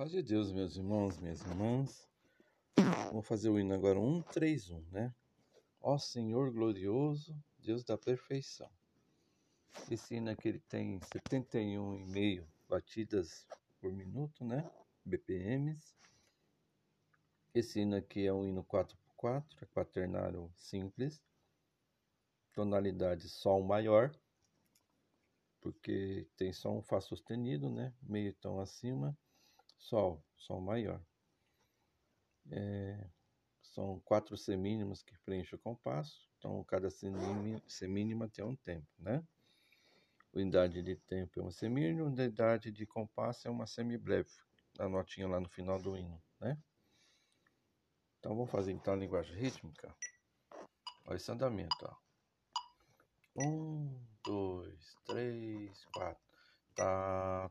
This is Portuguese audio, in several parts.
Paz de Deus, meus irmãos, minhas irmãs. Vamos fazer o hino agora 131, né? Ó Senhor glorioso, Deus da perfeição. Esse hino aqui ele tem 71,5 batidas por minuto, né? BPMs. Esse hino aqui é um hino 4x4, é quaternário simples. Tonalidade Sol maior, porque tem só um Fá sustenido, né? Meio tom acima Sol, Sol maior. É, são quatro semínimas que preenchem o compasso, então cada semínima tem um tempo, né? Unidade de tempo é uma semínima, unidade de compasso é uma semibreve, a notinha lá no final do hino, né? Então vamos fazer então a linguagem rítmica. Olha esse andamento, ó. Um, dois, três, quatro tá,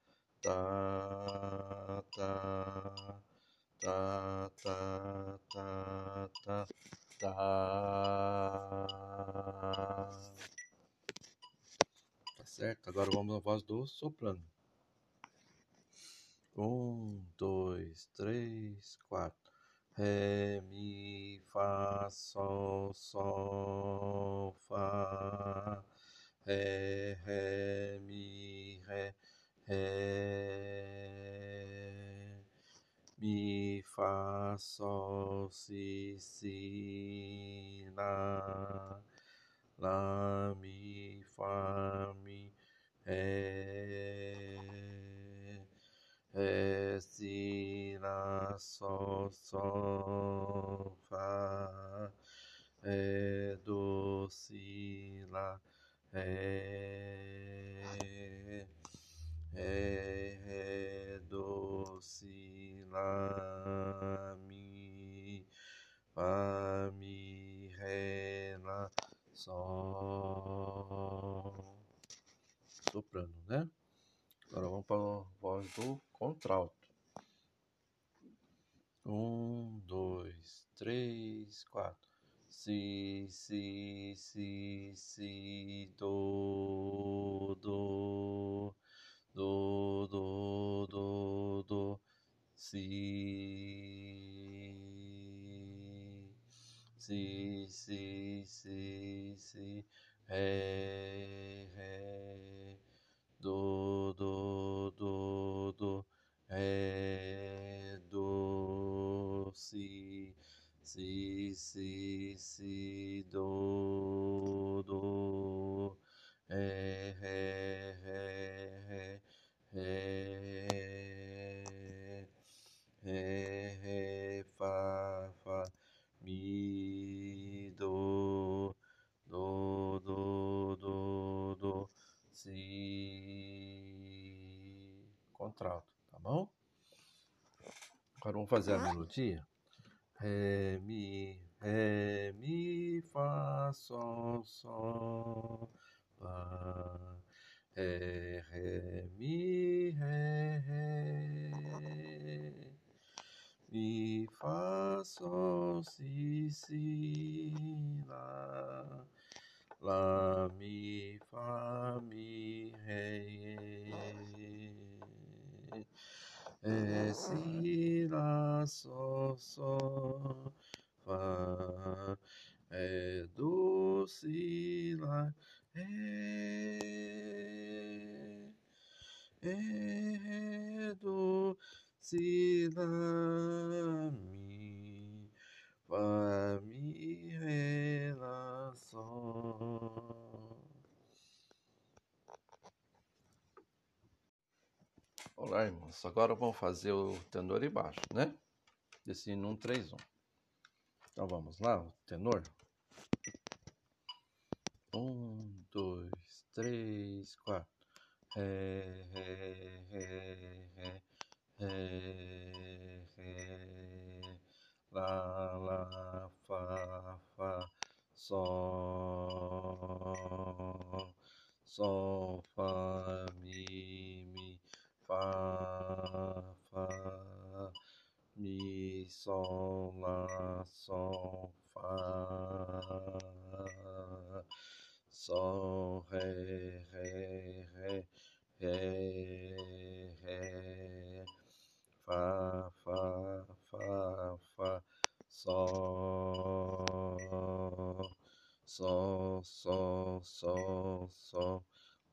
tá, tá, tá, certo? Agora vamos na voz do soprano. Um, dois, três, quatro. Ré, mi, fá, sol, sol, fá. Ré, ré, mi, ré, ré. Mi, fá, sol, si, si, lá. Lá, mi, fá, mi, Ré, Ré, Si, Lá, Sol, Sol, Fá, Ré, Do, Si, Lá, Ré, Ré, Ré, Do, Si, Lá, Mi, Fá, Mi, Ré, Lá, Sol soprano, né? Agora vamos para a voz do contralto. Um, dois, três, quatro. Si, si, si, si, do, do, do, do, do, do, si, si, si, si, si, ré, ré do, do, do, do, ré, do, si, si, si, si, do, ré, ré, fá, fá, mi, do, do, do, do, do, si, contralto, tá bom? Agora vamos fazer a melodia. Ré, mi, ré, mi, fá, sol, sol, lá. Ré, ré, mi, ré, ré. Mi, fá, sol, si, si, lá. Lá, mi, fá, mi, ré. É, si, lá, sol, sol, fá, é, do, si, lá, ré, é, do, Auxila-me para me relação. Olá, irmãos. Agora vamos fazer o tenor e baixo, né? Desse 1, 3, 1. Então vamos lá, o tenor. Um, dois, três, quatro. Ré. Ré, ré, lá, lá, fá, fá, sol, sol, fá, mi, mi, fá, fá, mi, sol, lá, sol, fá, sol, ré, ré, ré, ré, ré, fá, fá, fá, fá, sol, sol, sol, sol, sol,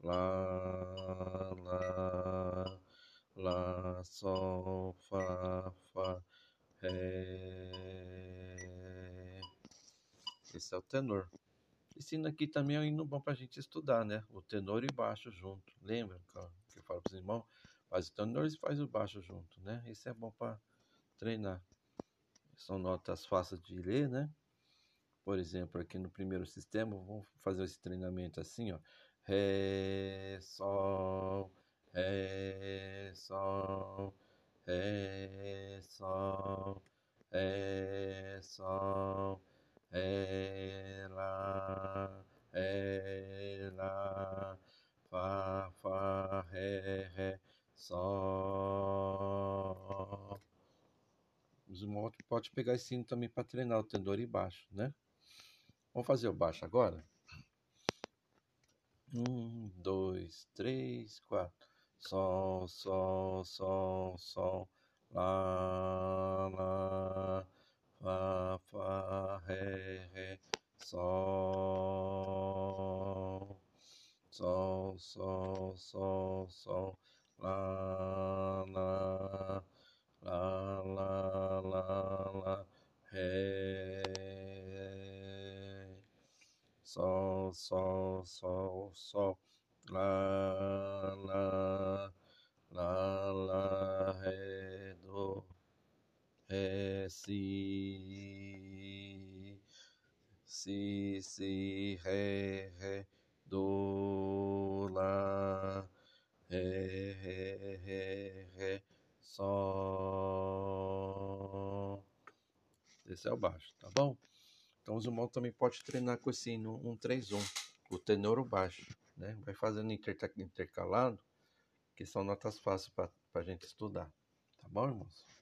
lá, lá, lá, sol, fá, fá, ré. Esse é o tenor. Esse hino aqui também é um hino bom para a gente estudar, né? O tenor e baixo junto. Lembra que eu falo para os irmãos? Faz o tenor e faz o baixo junto, né? Isso é bom para treinar. São notas fáceis de ler, né? Por exemplo, aqui no primeiro sistema, vamos fazer esse treinamento assim, ó. Ré, Sol, Ré, Sol, Ré, Sol, Ré, Sol, Ré, Os irmãos podem pegar esse sino também para treinar o tendor e baixo, né? Vamos fazer o baixo agora? Um, dois, três, quatro. Sol, sol, sol, sol. Lá, lá. Fá, fá, ré, ré. Sol. Sol, sol, sol, sol. Lá, lá. Lá, lá, lá. Ré. Sol, sol, sol, sol. Lá, lá. Lá, lá, ré, do. Ré, si. Si, si, ré, ré. Do, lá. Ré, ré, ré, ré. Sol. Esse é o baixo, tá bom? Então os irmãos também pode treinar com esse no 131, o tenor o baixo, né? Vai fazendo intercalado, que são notas fáceis para a gente estudar. Tá bom, irmãos?